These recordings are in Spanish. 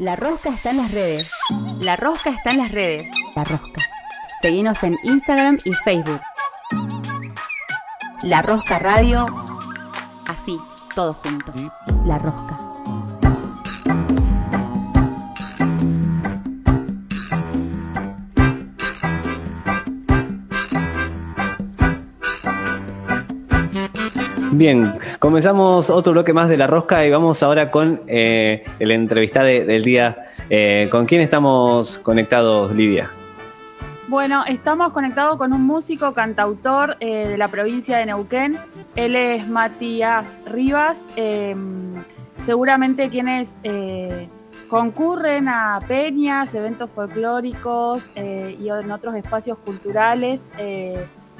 La rosca está en las redes. La rosca está en las redes. La rosca. Seguinos en Instagram y Facebook. La rosca radio. Así, todo junto. La rosca. Bien, comenzamos otro bloque más de La Rosca y vamos ahora con eh, el entrevistado de- del día. Eh, ¿Con quién estamos conectados, Lidia? Bueno, estamos conectados con un músico cantautor eh, de la provincia de Neuquén. Él es Matías Rivas. eh, seguramente quienes concurren a peñas, eventos folclóricos y en otros espacios culturales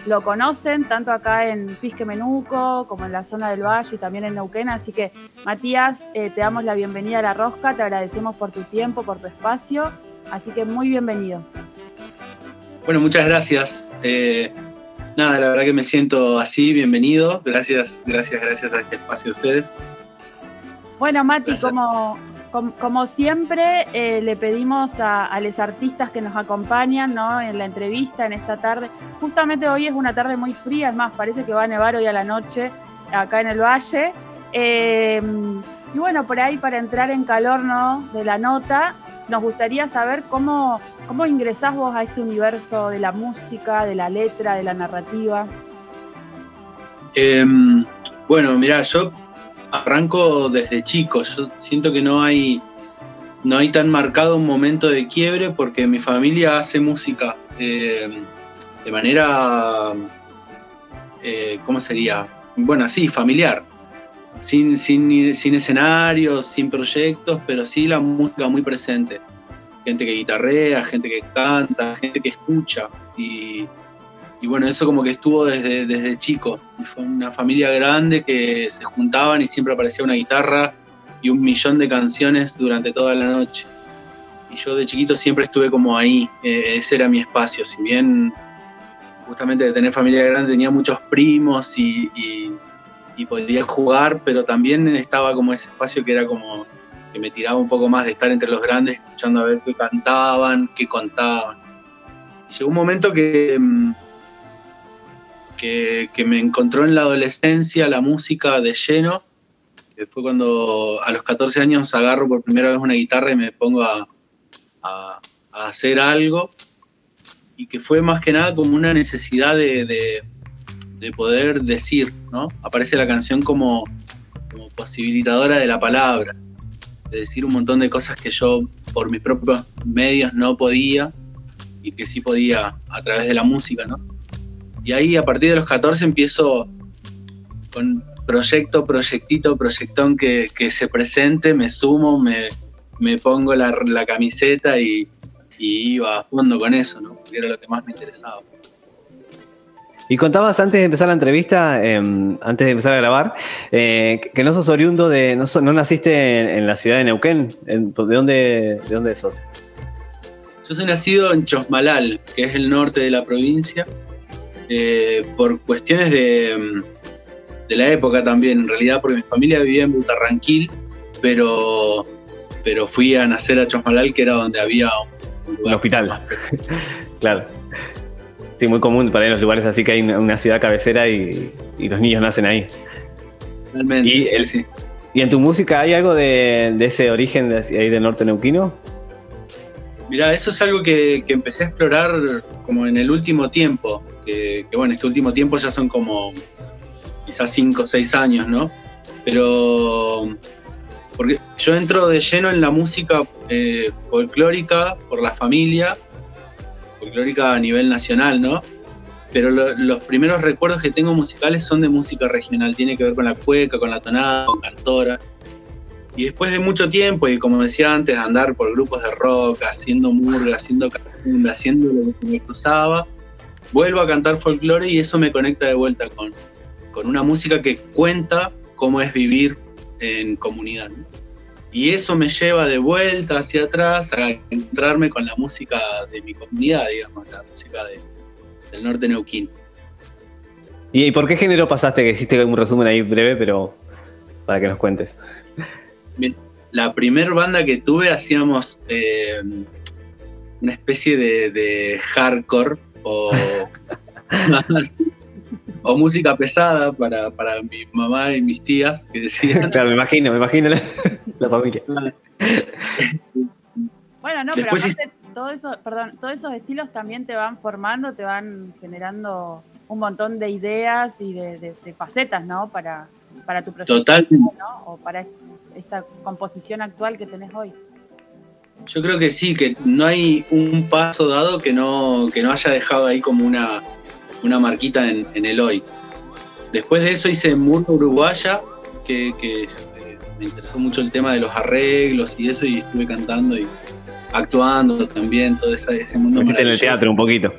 lo conocen, tanto acá en Fisque Menuco como en la zona del Valle y también en Neuquén. Así que, Matías, eh, te damos la bienvenida a La Rosca, te agradecemos por tu tiempo, por tu espacio. Así que muy bienvenido. Bueno, muchas gracias. Eh, nada, la verdad que me siento así, bienvenido. Gracias, gracias, gracias a este espacio de ustedes. Bueno, Mati, como, como, siempre, eh, le pedimos a, los artistas que nos acompañan en la entrevista, en esta tarde. Justamente hoy es una tarde muy fría, es más, parece que va a nevar hoy a la noche acá en el valle. Eh, y bueno, por ahí para entrar en calor ¿no? de la nota, nos gustaría saber cómo, cómo ingresás vos a este universo de la música, de la letra, de la narrativa. Eh, bueno, mira, yo arranco desde chico. Yo siento que no hay, no hay tan marcado un momento de quiebre porque mi familia hace música eh, de manera, eh, ¿cómo sería? Bueno, así, familiar. Sin, sin, sin escenarios, sin proyectos, pero sí la música muy presente. Gente que guitarrea, gente que canta, gente que escucha. Y, y bueno, eso como que estuvo desde, desde chico. Y fue una familia grande que se juntaban y siempre aparecía una guitarra y un millón de canciones durante toda la noche. Y yo de chiquito siempre estuve como ahí, eh, ese era mi espacio. Si bien justamente de tener familia grande tenía muchos primos y, y- podía jugar, pero también estaba como ese espacio que era como que me tiraba un poco más de estar entre los grandes, escuchando a ver qué cantaban, qué contaban. Y llegó un momento que, mm, que, me encontró en la adolescencia la música de lleno, que fue cuando a los 14 años agarro por primera vez una guitarra y me pongo a, hacer algo, y que fue más que nada como una necesidad de, de- de poder decir, ¿no? Aparece la canción como posibilitadora de la palabra, de decir un montón de cosas que yo por mis propios medios no podía y que sí podía a través de la música, ¿no? Y ahí a partir de los 14 empiezo con proyecto, proyectito, proyectón que, que se presente, me sumo, me, me pongo la, la camiseta y, y iba a fondo con eso, ¿no? Porque era lo que más me interesaba. Y contabas antes de empezar la entrevista, eh, antes de empezar a grabar, eh, que- no sos oriundo de. No, so- no naciste en, en la ciudad de Neuquén. En- ¿De dónde, ¿De dónde sos? Yo soy nacido en Chosmalal, que es el norte de la provincia, eh, por cuestiones de, mm, de la época también, en realidad, porque mi familia vivía en Butarranquil, pero, pero fui a nacer a Chosmalal, que era donde había un Un hospital. claro. Sí, muy común para ir a los lugares así que hay una, una ciudad cabecera y, y los niños nacen ahí. Realmente, Y sí, el- sí. ¿Y en tu música hay algo de, de ese origen de ahí del norte neuquino? Mirá, eso es algo que, que empecé a explorar como en el último tiempo, que, que, bueno, este último tiempo ya son como quizás 5 o 6 años, ¿no? Pero porque yo entro de lleno en la música eh, folclórica por la familia, folclórica a nivel nacional, ¿no? Pero lo- los primeros recuerdos que tengo musicales son de música regional, tiene que ver con la cueca, con la tonada, con cantora. Y después de mucho tiempo, y como decía antes, andar por grupos de rock, haciendo murga, haciendo cachumba, haciendo lo que me cruzaba, vuelvo a cantar folclore y eso me conecta de vuelta con, con una música que cuenta cómo es vivir en comunidad. ¿no? Y eso me lleva de vuelta hacia atrás a encontrarme con la música de mi comunidad, digamos, la música de- del norte neuquino. ¿Y, por qué género pasaste? Que hiciste un resumen ahí breve, pero para que nos cuentes. la primer banda que tuve hacíamos eh, una especie de, de hardcore o, o música pesada para, para mi mamá y mis tías que decían. Claro, me imagino, me imagino la, la familia. Bueno, no, Después pero aparte, todo eso, perdón, todos esos estilos también te van formando, te van generando un montón de ideas y de, de- de facetas, ¿no? Para, para tu proyecto, Totalmente. ¿no? O para est- esta composición actual que tenés hoy. Yo creo que sí, que no hay un paso dado que no, que no haya dejado ahí como una, una marquita en, en el hoy. Después de eso hice Murga Uruguaya, que, que, eh, me interesó mucho el tema de los arreglos y eso, y estuve cantando y actuando también, todo esa- ese mundo Metiste en el teatro un poquito.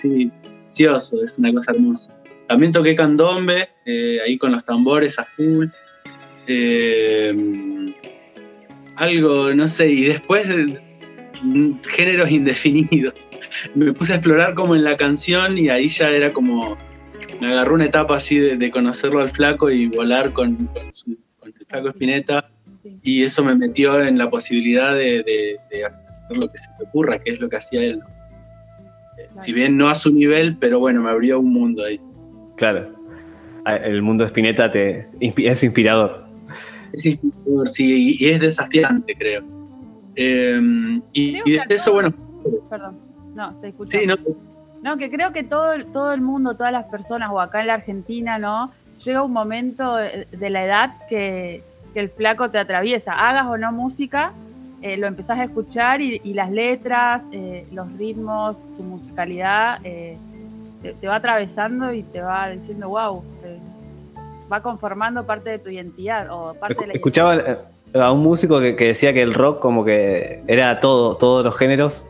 Sí, precioso, es una cosa hermosa. También toqué candombe, eh, ahí con los tambores a full. Eh, algo, no sé, y después de- géneros indefinidos. Me puse a explorar como en la canción y ahí ya era como, me agarró una etapa así de, de conocerlo al flaco y volar con, con su- con el flaco Espineta Sí. y eso me metió en la posibilidad de, de- de hacer lo que se te ocurra, que es lo que hacía él. Eh, Claro. Si bien no a su nivel, pero bueno, me abrió un mundo ahí. Claro. Ah, El mundo de Spinetta te, es inspirador. Es inspirador, sí, y es desafiante, creo. Eh, y, Creo y desde eso, bueno, Perdón, no, te escucho. sí, no, No, que creo que todo, el- todo el mundo, todas las personas, o acá en la Argentina, ¿no? Llega un momento de de la edad que, que el flaco te atraviesa. Hagas o no música, eh, lo empezás a escuchar y, y las letras, eh, los ritmos, su musicalidad, eh, te, te va atravesando y te va diciendo, wow, va conformando parte de tu identidad o parte de la Escuchaba a un músico que, que decía que el rock como que era todo, todos los géneros,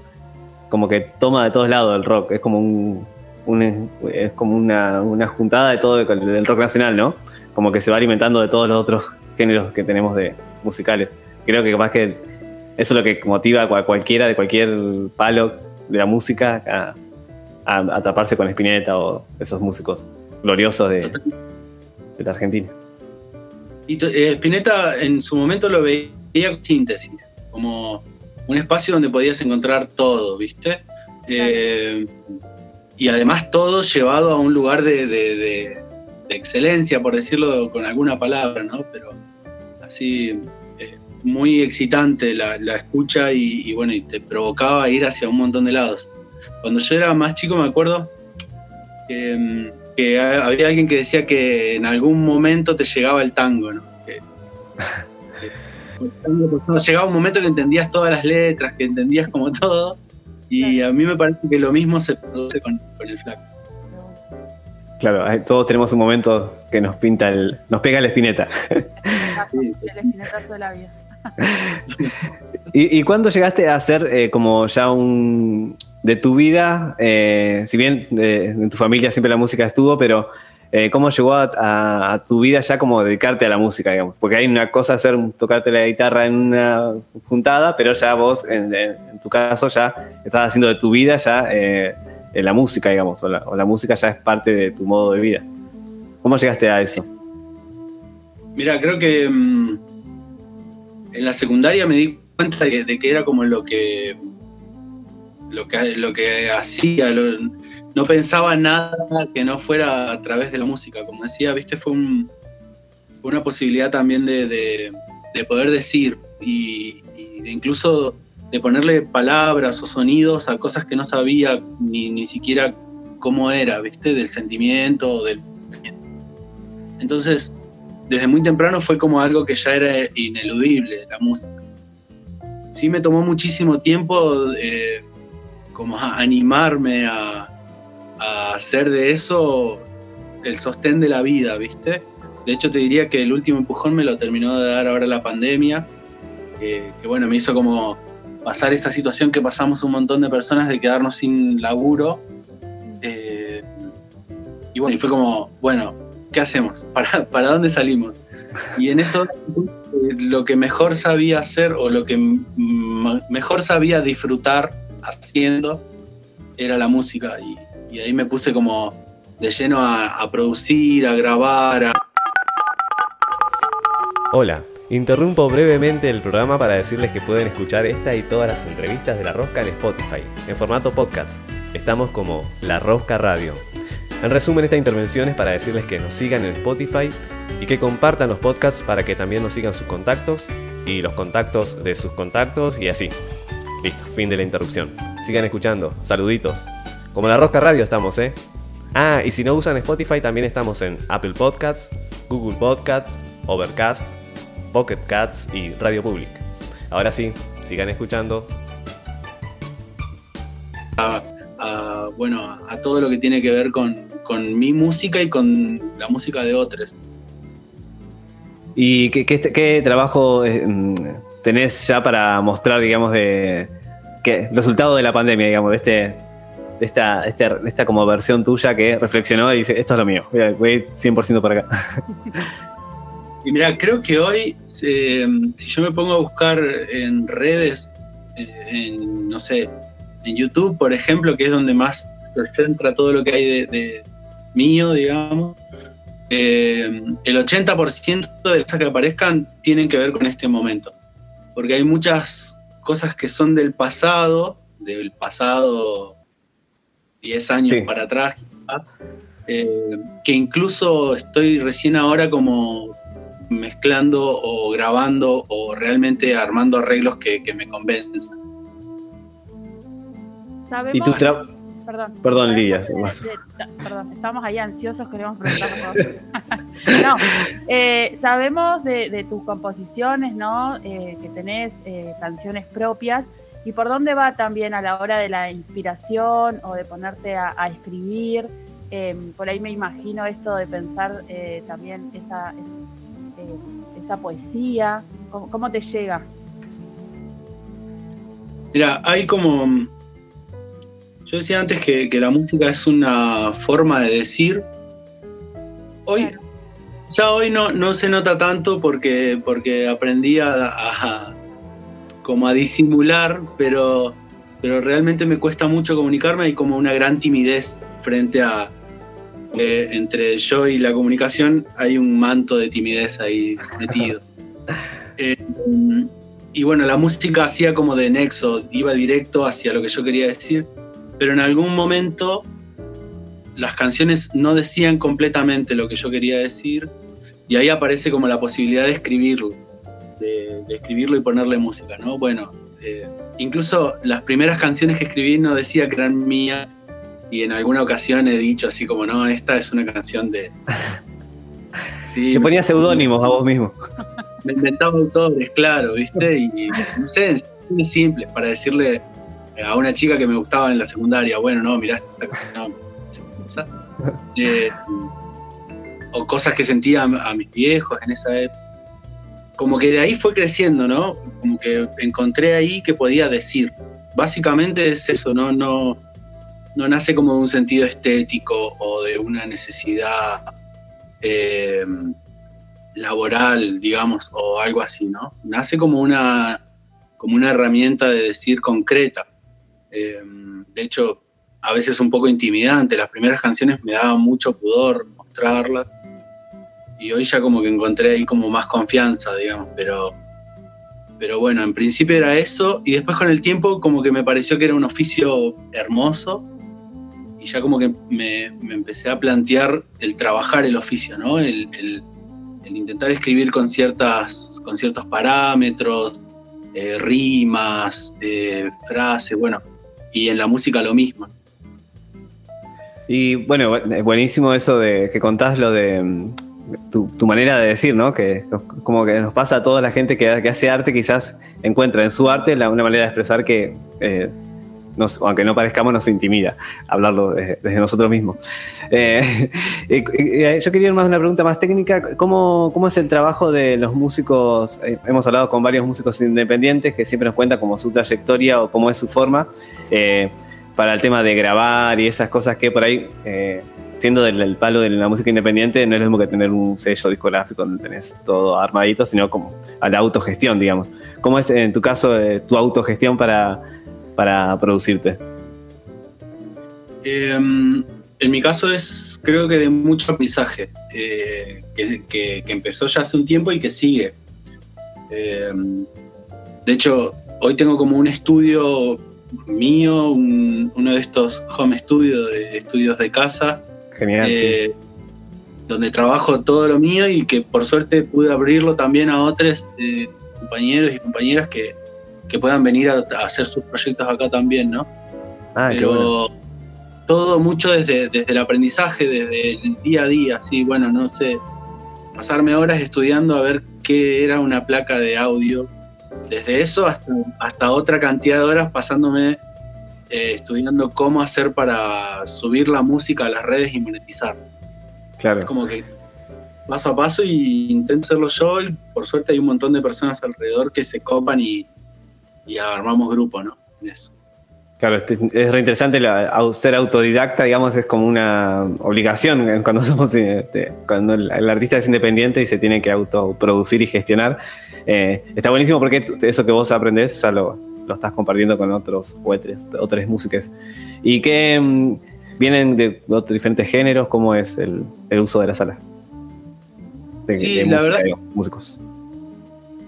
como que toma de todos lados el rock. Es como un, un- es como una, una juntada de todo el- del rock nacional, ¿no? Como que se va alimentando de todos los otros géneros que tenemos de musicales. Creo que capaz que eso es lo que motiva a cual- cualquiera de cualquier palo de la música a, a, a taparse con Spinetta o esos músicos gloriosos de, de Argentina. Y eh, Spinetta en su momento lo veía como síntesis, como un espacio donde podías encontrar todo, ¿viste? Eh, y además todo llevado a un lugar de, excelencia, por decirlo con alguna palabra, ¿no? Pero así, eh, muy excitante la, escucha y, bueno, y te provocaba ir hacia un montón de lados. Cuando yo era más chico me acuerdo que, mm, que había alguien que decía que en algún momento te llegaba el tango, ¿no? Que- que el tango pasaba- llegaba un momento que entendías todas las letras, que entendías como todo, y a mí me parece que lo mismo se produce con, con el flaco. Claro, todos tenemos un momento que nos pinta el, nos pega la espineta. Sí, el espinetazo de la vida. ¿Y, y cuándo llegaste a ser eh, como ya un de tu vida? eh, si bien de- en tu familia siempre la música estuvo, pero eh, ¿cómo llegó a, tu vida ya como dedicarte a la música, digamos? Porque hay una cosa hacer tocarte la guitarra en una juntada, pero ya vos, en, tu caso, ya estás haciendo de tu vida ya eh, eh, la música, digamos, o la, o la música ya es parte de tu modo de vida. ¿Cómo llegaste a eso? Mira, creo que mm, en la secundaria me di cuenta de, que era como lo que lo que, lo que hacía, no pensaba nada que no fuera a través de la música. Como decía, viste, fue, un- fue una posibilidad también de, de- de poder decir y, incluso de ponerle palabras o sonidos a cosas que no sabía ni, ni siquiera cómo era, viste, del sentimiento del. Entonces, desde muy temprano fue como algo que ya era ineludible, la música. Sí me tomó muchísimo tiempo eh, como a animarme a, hacer de eso el sostén de la vida, ¿viste? De hecho te diría que el último empujón me lo terminó de dar ahora la pandemia, que, que bueno, me hizo como pasar esta situación que pasamos un montón de personas de quedarnos sin laburo. eh, y bueno, y fue como, bueno, ¿qué hacemos? ¿Para, dónde salimos? Y en eso eh, lo que mejor sabía hacer o lo que mejor sabía disfrutar haciendo era la música. Y, ahí me puse como de lleno a, a producir, a grabar, a, Hola, Interrumpo brevemente el programa para decirles que pueden escuchar esta y todas las entrevistas de La Rosca en Spotify, en formato podcast. Estamos como La Rosca Radio. En resumen, esta intervención es para decirles que nos sigan en Spotify y que compartan los podcasts para que también nos sigan sus contactos y los contactos de sus contactos y así. Listo, fin de la interrupción. Sigan escuchando. Saluditos. Como La Rosca Radio estamos, ¿eh? Ah, y si no usan Spotify, también estamos en Apple Podcasts, Google Podcasts, Overcast, Pocket Cats y Radio Public. Ahora sí, sigan escuchando. A, a, bueno, a todo lo que tiene que ver con, con, mi música y con la música de otros. ¿Y qué, qué, qué trabajo eh, tenés ya para mostrar, digamos, de qué resultado de la pandemia, digamos, de este, de esta, de esta como versión tuya que reflexionó y dice, esto es lo mío, voy a, voy a ir 100% para acá. Y mira, creo que hoy, eh, si yo me pongo a buscar en redes, en, no sé, en YouTube, por ejemplo, que es donde más se centra todo lo que hay de, de mío, digamos, eh, el 80% de las cosas que aparezcan tienen que ver con este momento. Porque hay muchas cosas que son del pasado, del pasado 10 años sí. para atrás, eh, que incluso estoy recién ahora como mezclando o grabando o realmente armando arreglos que, que me convenzan. ¿Sabemos? ¿Y tu tra Perdón. Perdón, Lidia. Perdón, estamos ahí ansiosos, queremos preguntar. no, eh, sabemos de, de, tus composiciones, ¿no? Eh, que tenés eh, canciones propias. ¿Y por dónde va también a la hora de la inspiración o de ponerte a, a escribir? Por ahí me imagino esto de pensar eh, también esa, esa, esa poesía. ¿Cómo, ¿Cómo te llega? Mira, hay como yo decía antes que, que, la música es una forma de decir. Hoy, ya hoy no, no se nota tanto porque, porque aprendí a, a, como a disimular, pero, pero realmente me cuesta mucho comunicarme y como una gran timidez frente a eh, entre yo y la comunicación hay un manto de timidez ahí metido. eh, y bueno, la música hacía como de nexo, iba directo hacia lo que yo quería decir pero en algún momento las canciones no decían completamente lo que yo quería decir y ahí aparece como la posibilidad de escribirlo, de, de escribirlo y ponerle música, ¿no? Bueno, eh, incluso las primeras canciones que escribí no decía que eran mías y en alguna ocasión he dicho así como, no, esta es una canción de... Sí, Te ponía seudónimos a vos mismo. Me inventaba autores, claro, ¿viste? Y no sé, simples para decirle a una chica que me gustaba en la secundaria, bueno, no, mirá esta canción. Eh, o cosas que sentía a, mis viejos en esa época. Como que de ahí fue creciendo, ¿no? Como que encontré ahí que podía decir. Básicamente es eso, ¿no? No, no nace como de un sentido estético o de una necesidad eh, laboral, digamos, o algo así, ¿no? Nace como una, como una herramienta de decir concreta. Eh, de hecho, a veces un poco intimidante. Las primeras canciones me daban mucho pudor mostrarlas. Y hoy ya como que encontré ahí como más confianza, digamos, pero, pero bueno, en principio era eso. Y después con el tiempo como que me pareció que era un oficio hermoso. Y ya como que me, me empecé a plantear el trabajar el oficio, ¿no? El, el, el intentar escribir con, ciertas, con ciertos parámetros, eh, rimas, eh, frases, bueno, y en la música lo mismo. Y bueno, buenísimo eso de que contás lo de mm, tu, manera de decir, ¿no? Que como que nos pasa a toda la gente que, que hace arte, quizás encuentra en su arte la, una manera de expresar que, eh, aunque no parezcamos, nos intimida hablarlo desde, nosotros mismos. Eh, yo quería más una pregunta más técnica. ¿Cómo, ¿Cómo, es el trabajo de los músicos? Eh, hemos hablado con varios músicos independientes que siempre nos cuentan como su trayectoria o cómo es su forma. Eh, para el tema de grabar y esas cosas que por ahí, eh, siendo del, del, palo de la música independiente, no es lo mismo que tener un sello discográfico donde tenés todo armadito, sino como a la autogestión, digamos. ¿Cómo es en tu caso eh, tu autogestión para, para producirte? Eh, en mi caso es, creo que de mucho aprendizaje, eh, que, que, que, empezó ya hace un tiempo y que sigue. Eh, de hecho, hoy tengo como un estudio mío, un- uno de estos home studios, de estudios de casa, Genial, sí. eh, donde trabajo todo lo mío y que por suerte pude abrirlo también a otros eh, compañeros y compañeras que, que puedan venir a, a hacer sus proyectos acá también, ¿no? Ah, Pero bueno. todo mucho desde, desde el aprendizaje, desde el día a día, así, bueno, no sé, pasarme horas estudiando a ver qué era una placa de audio, desde eso hasta, hasta otra cantidad de horas pasándome eh, estudiando cómo hacer para subir la música a las redes y monetizar. Claro. Es como que paso a paso y intento hacerlo yo y por suerte hay un montón de personas alrededor que se copan y, y armamos grupo, ¿no? Eso. Claro, este- es re interesante la- au- ser autodidacta, digamos, es como una obligación eh, cuando somos este, cuando el, el artista es independiente y se tiene que autoproducir y gestionar. Eh, está buenísimo porque eso que vos aprendés ya lo, lo estás compartiendo con otros jueces, otras músicas. ¿Y que vienen de otros diferentes géneros? ¿Cómo es el, el uso de la sala? De, Sí, de la verdad- digo, músicos.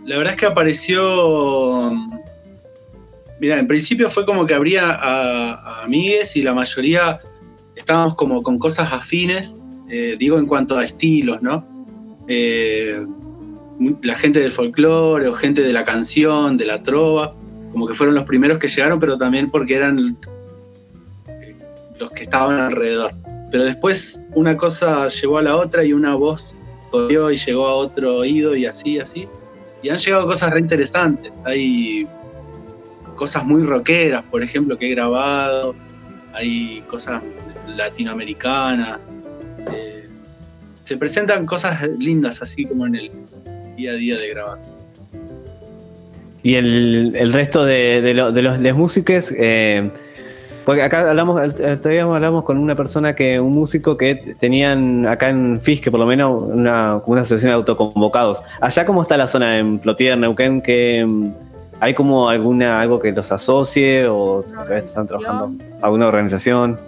La verdad es que apareció. Mira, en principio fue como que habría a, a amigues y la mayoría estábamos como con cosas afines, eh, digo en cuanto a estilos, ¿no? Eh, la gente del folclore o gente de la canción, de la trova, como que fueron los primeros que llegaron, pero también porque eran eh, los que estaban alrededor. Pero después una cosa llevó a la otra y una voz corrió y llegó a otro oído y así, así. Y han llegado cosas re interesantes. Hay cosas muy rockeras, por ejemplo, que he grabado. Hay cosas latinoamericanas. Eh, se presentan cosas lindas así como en el día a día de grabar. Y el, el resto de, de lo- de los músicos, eh, porque acá hablamos, día hablamos con una persona que, un músico que tenían acá en Fisque, por lo menos, una, una asociación de autoconvocados. Allá, ¿cómo está la zona en Plotier, Neuquén? que ¿Hay como alguna algo que los asocie o todavía están trabajando? ¿Alguna organización?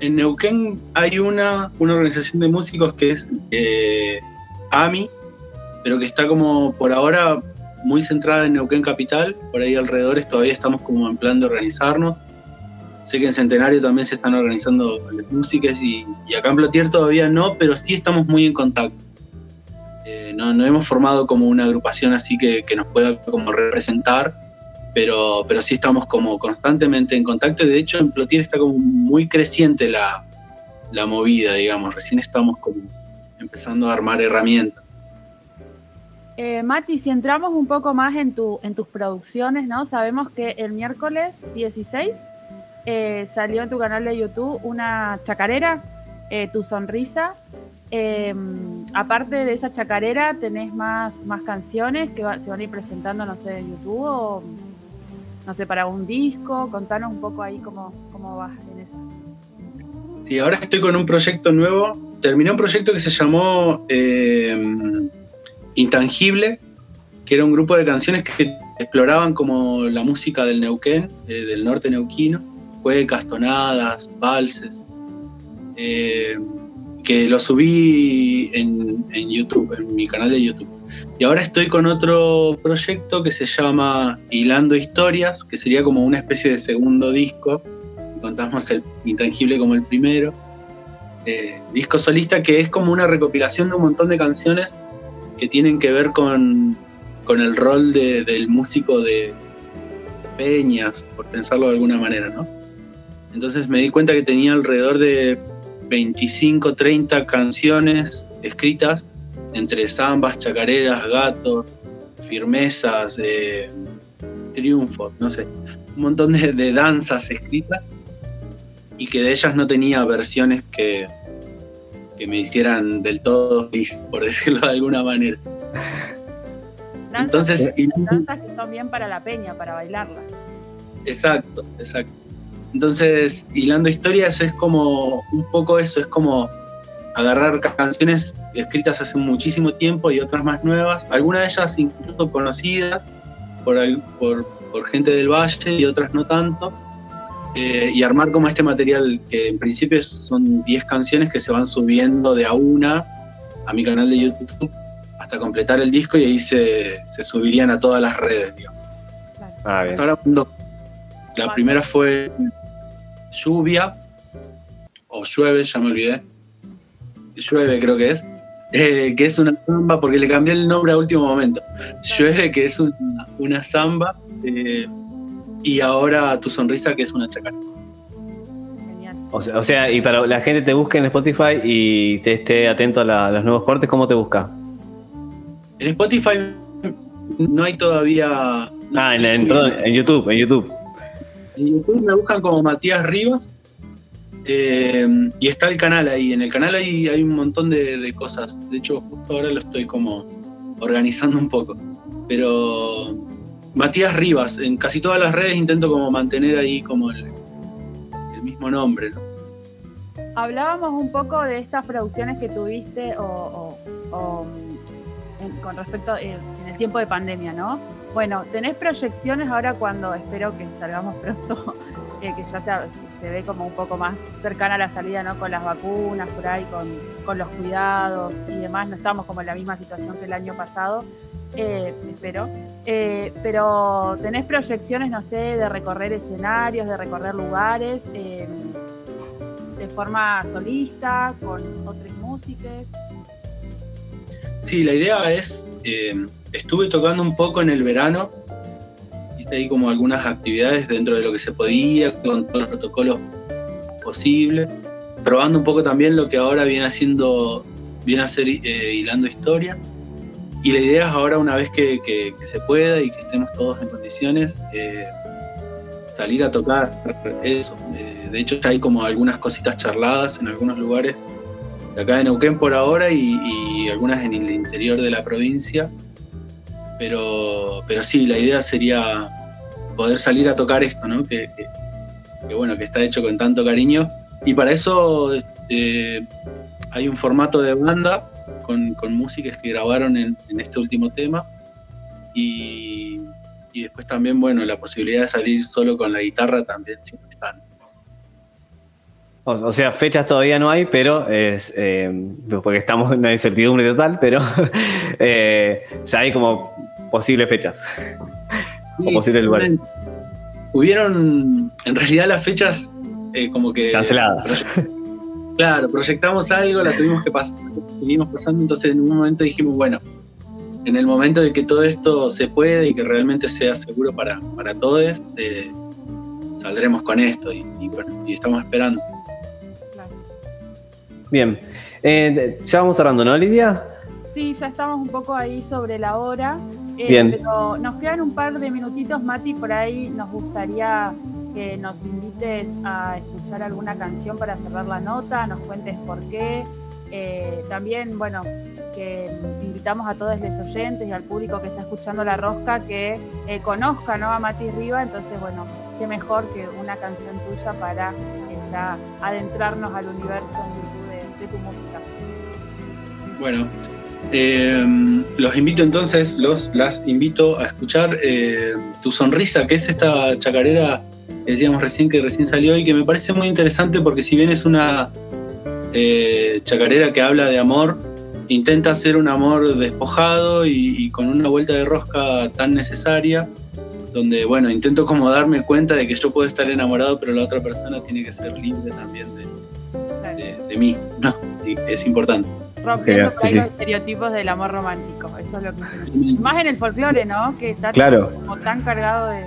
En Neuquén hay una, una organización de músicos que es eh, AMI, pero que está como por ahora muy centrada en Neuquén Capital. Por ahí alrededores todavía estamos como en plan de organizarnos. Sé que en Centenario también se están organizando las músicas y, y acá en Plotier todavía no, pero sí estamos muy en contacto. Eh, no, no hemos formado como una agrupación así que, que nos pueda como representar, pero, pero sí estamos como constantemente en contacto de hecho en Plotier está como muy creciente la, la movida, digamos, recién estamos como empezando a armar herramientas. Eh, Mati, si entramos un poco más en, tu, en tus producciones, ¿no? Sabemos que el miércoles 16 eh, salió en tu canal de YouTube una chacarera, Tu Sonrisa. Aparte de esa chacarera, ¿tenés más, más canciones que se van a ir presentando, no sé, en YouTube o, no sé, para un disco? Contanos un poco ahí cómo, cómo vas en esa. Sí, ahora estoy con un proyecto nuevo. Terminé un proyecto que se llamó eh, Intangible, que era un grupo de canciones que exploraban como la música del Neuquén, eh, del norte neuquino, cuecas, tonadas, valses, eh, que lo subí en, en YouTube, en mi canal de YouTube. Y ahora estoy con otro proyecto que se llama Hilando Historias, que sería como una especie de segundo disco contamos el intangible como el primero. Eh, disco solista que es como una recopilación de un montón de canciones que tienen que ver con, con el rol de- del músico de Peñas, por pensarlo de alguna manera, ¿no? Entonces me di cuenta que tenía alrededor de 25, 30 canciones escritas entre zambas, chacareras, gatos, firmezas, eh, triunfos, no sé, un montón de, de danzas escritas y que de ellas no tenía versiones que, que me hicieran del todo feliz, por decirlo de alguna manera. Danzas, Entonces, y- danzas que son bien para la peña, para bailarlas. exacto, exacto. Entonces, hilando historias es como un poco eso, es como agarrar canciones escritas hace muchísimo tiempo y otras más nuevas, algunas de ellas incluso conocidas por, al- por, por gente del valle y otras no tanto, eh, y armar como este material que en principio son 10 canciones que se van subiendo de a una a mi canal de YouTube hasta completar el disco y ahí se, se subirían a todas las redes, digamos. Ah, bien. Hasta ahora dos. La primera fue Lluvia, o Llueve, ya me olvidé. Llueve creo que es. eh, que es una samba, porque le cambié el nombre a último momento. Llueve, que es una, una samba. eh, y ahora Tu Sonrisa, que es una chacarera. Genial. O sea, o sea, y para la gente te busque en Spotify y te esté atento a, la- a los nuevos cortes, ¿cómo te busca? En Spotify no hay todavía. no Ah, en, perdón, en YouTube, en YouTube. En YouTube me buscan como Matías Rivas. eh, y está el canal ahí. En el canal hay, hay un montón de, de cosas. De hecho, justo ahora lo estoy como organizando un poco. Pero Matías Rivas, en casi todas las redes intento como mantener ahí como el, mismo nombre. ¿no? Hablábamos un poco de estas producciones que tuviste o, con respecto eh, en el tiempo de pandemia, ¿no? Bueno, ¿tenés proyecciones ahora cuando espero que salgamos pronto, eh, que ya sea- se ve como un poco más cercana la salida, ¿no? Con las vacunas, por ahí, con, con los cuidados y demás, no estamos como en la misma situación que el año pasado, eh, espero. Eh, pero ¿tenés proyecciones, no sé, de recorrer escenarios, de recorrer lugares? de forma solista, con otras músicas. Sí, la idea es, estuve tocando un poco en el verano, hice ahí como algunas actividades dentro de lo que se podía, con todos los protocolos posibles, probando un poco también lo que ahora viene haciendo, viene a ser eh, hilando historia. Y la idea es ahora, una vez que, se pueda y que estemos todos en condiciones, eh, salir a tocar eso. Eh, de hecho, ya hay como algunas cositas charladas en algunos lugares de acá de Neuquén por ahora y algunas en el interior de la provincia. Pero, pero sí, la idea sería poder salir a tocar esto, ¿no? Que, bueno, que está hecho con tanto cariño. Y para eso este, hay un formato de banda con, con músicas que grabaron en, este último tema. Y, y después también, bueno, la posibilidad de salir solo con la guitarra también siempre están. O, o sea, fechas todavía no hay, pero es eh, porque estamos en una incertidumbre total, pero eh, ya hay como posibles fechas. O posibles lugares. Hubieron, en realidad las fechas eh, como que... Canceladas. Claro, proyectamos algo, la tuvimos que pasar, seguimos pasando, entonces en un momento dijimos, bueno, en el momento de que todo esto se puede y que realmente sea seguro para, para todos, eh, saldremos con esto y, y bueno, y estamos esperando. Bien. Eh, ya vamos cerrando, ¿no, Lidia? Sí, ya estamos un poco ahí sobre la hora. Eh, Bien. Pero nos quedan un par de minutitos, Mati, por ahí nos gustaría que nos invites a escuchar alguna canción para cerrar la nota, nos cuentes por qué. Eh, también, bueno, que invitamos a todos los oyentes y al público que está escuchando La Rosca que eh, conozca ¿no? a Mati Riva, entonces, bueno, qué mejor que una canción tuya para eh, ya adentrarnos al universo en virtud de, de tu música. Bueno, eh, los invito entonces, los las invito a escuchar eh, Tu Sonrisa, que es esta chacarera que decíamos recién que recién salió y que me parece muy interesante porque si bien es una eh, chacarera que habla de amor, intenta hacer un amor despojado y, y con una vuelta de rosca tan necesaria, donde bueno, intento como darme cuenta de que yo puedo estar enamorado, pero la otra persona tiene que ser libre también de, de- de mí, ¿no? Y es importante. Rompiendo Sí, por ahí sí. los estereotipos del amor romántico. Eso es lo que Más en el folclore, ¿no? Que está Claro. como tan cargado de,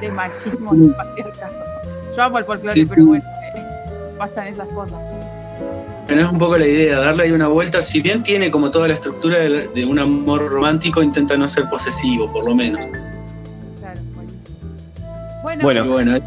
de machismo en cualquier caso. Yo amo el folclore, Sí, pero bueno, eh, pasan esas cosas. Bueno, es un poco la idea, darle ahí una vuelta. Si bien tiene como toda la estructura de, de un amor romántico, intenta no ser posesivo, por lo menos. Claro. Bueno, Bueno. Bueno,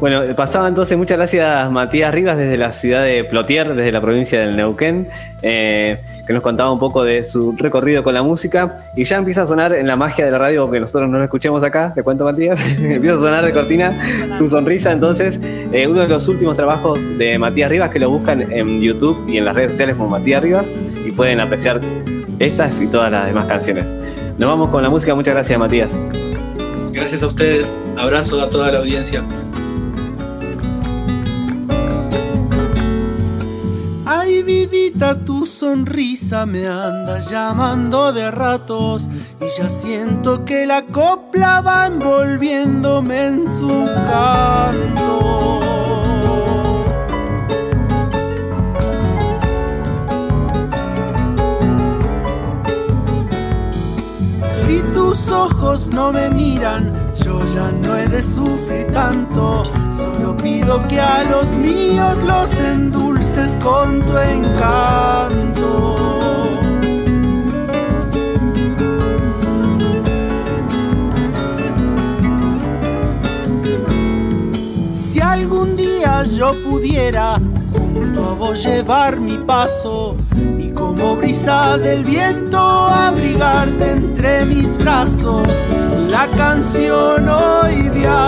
Bueno, pasaba entonces, muchas gracias Matías Rivas desde la ciudad de Plotier, desde la provincia del Neuquén, eh, que nos contaba un poco de su recorrido con la música. Y ya empieza a sonar en la magia de la radio, que nosotros no lo escuchemos acá, te cuento Matías, empieza a sonar de cortina tu sonrisa. Entonces, eh, uno de los últimos trabajos de Matías Rivas que lo buscan en YouTube y en las redes sociales como Matías Rivas y pueden apreciar estas y todas las demás canciones. Nos vamos con la música, muchas gracias Matías. gracias a ustedes. Abrazo a toda la audiencia. Prohibidita tu sonrisa me anda llamando de ratos y ya siento que la copla va envolviéndome en su canto. Si tus ojos no me miran, yo ya no he de sufrir tanto. Pido que a los míos los endulces con tu encanto. Si algún día yo pudiera junto a vos llevar mi paso y como brisa del viento abrigarte entre mis brazos, la canción hoy viaja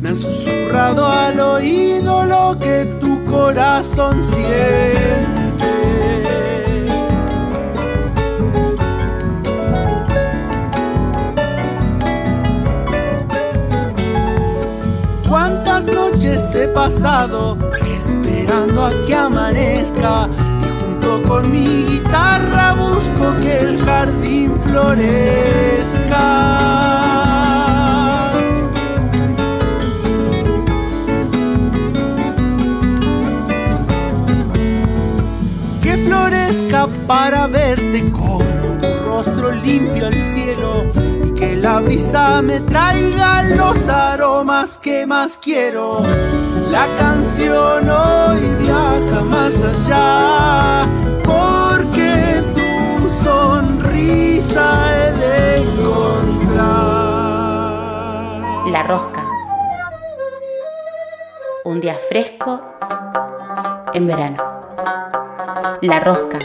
me han susurrado al oído lo que tu corazón siente. Cuántas noches he pasado esperando a que amanezca y junto con mi guitarra busco que el jardín florezca. Para verte con tu rostro limpio al cielo y que la brisa me traiga los aromas que más quiero. La canción hoy viaja más allá porque tu sonrisa he de encontrar. La Rosca. Un día fresco en verano. La Rosca.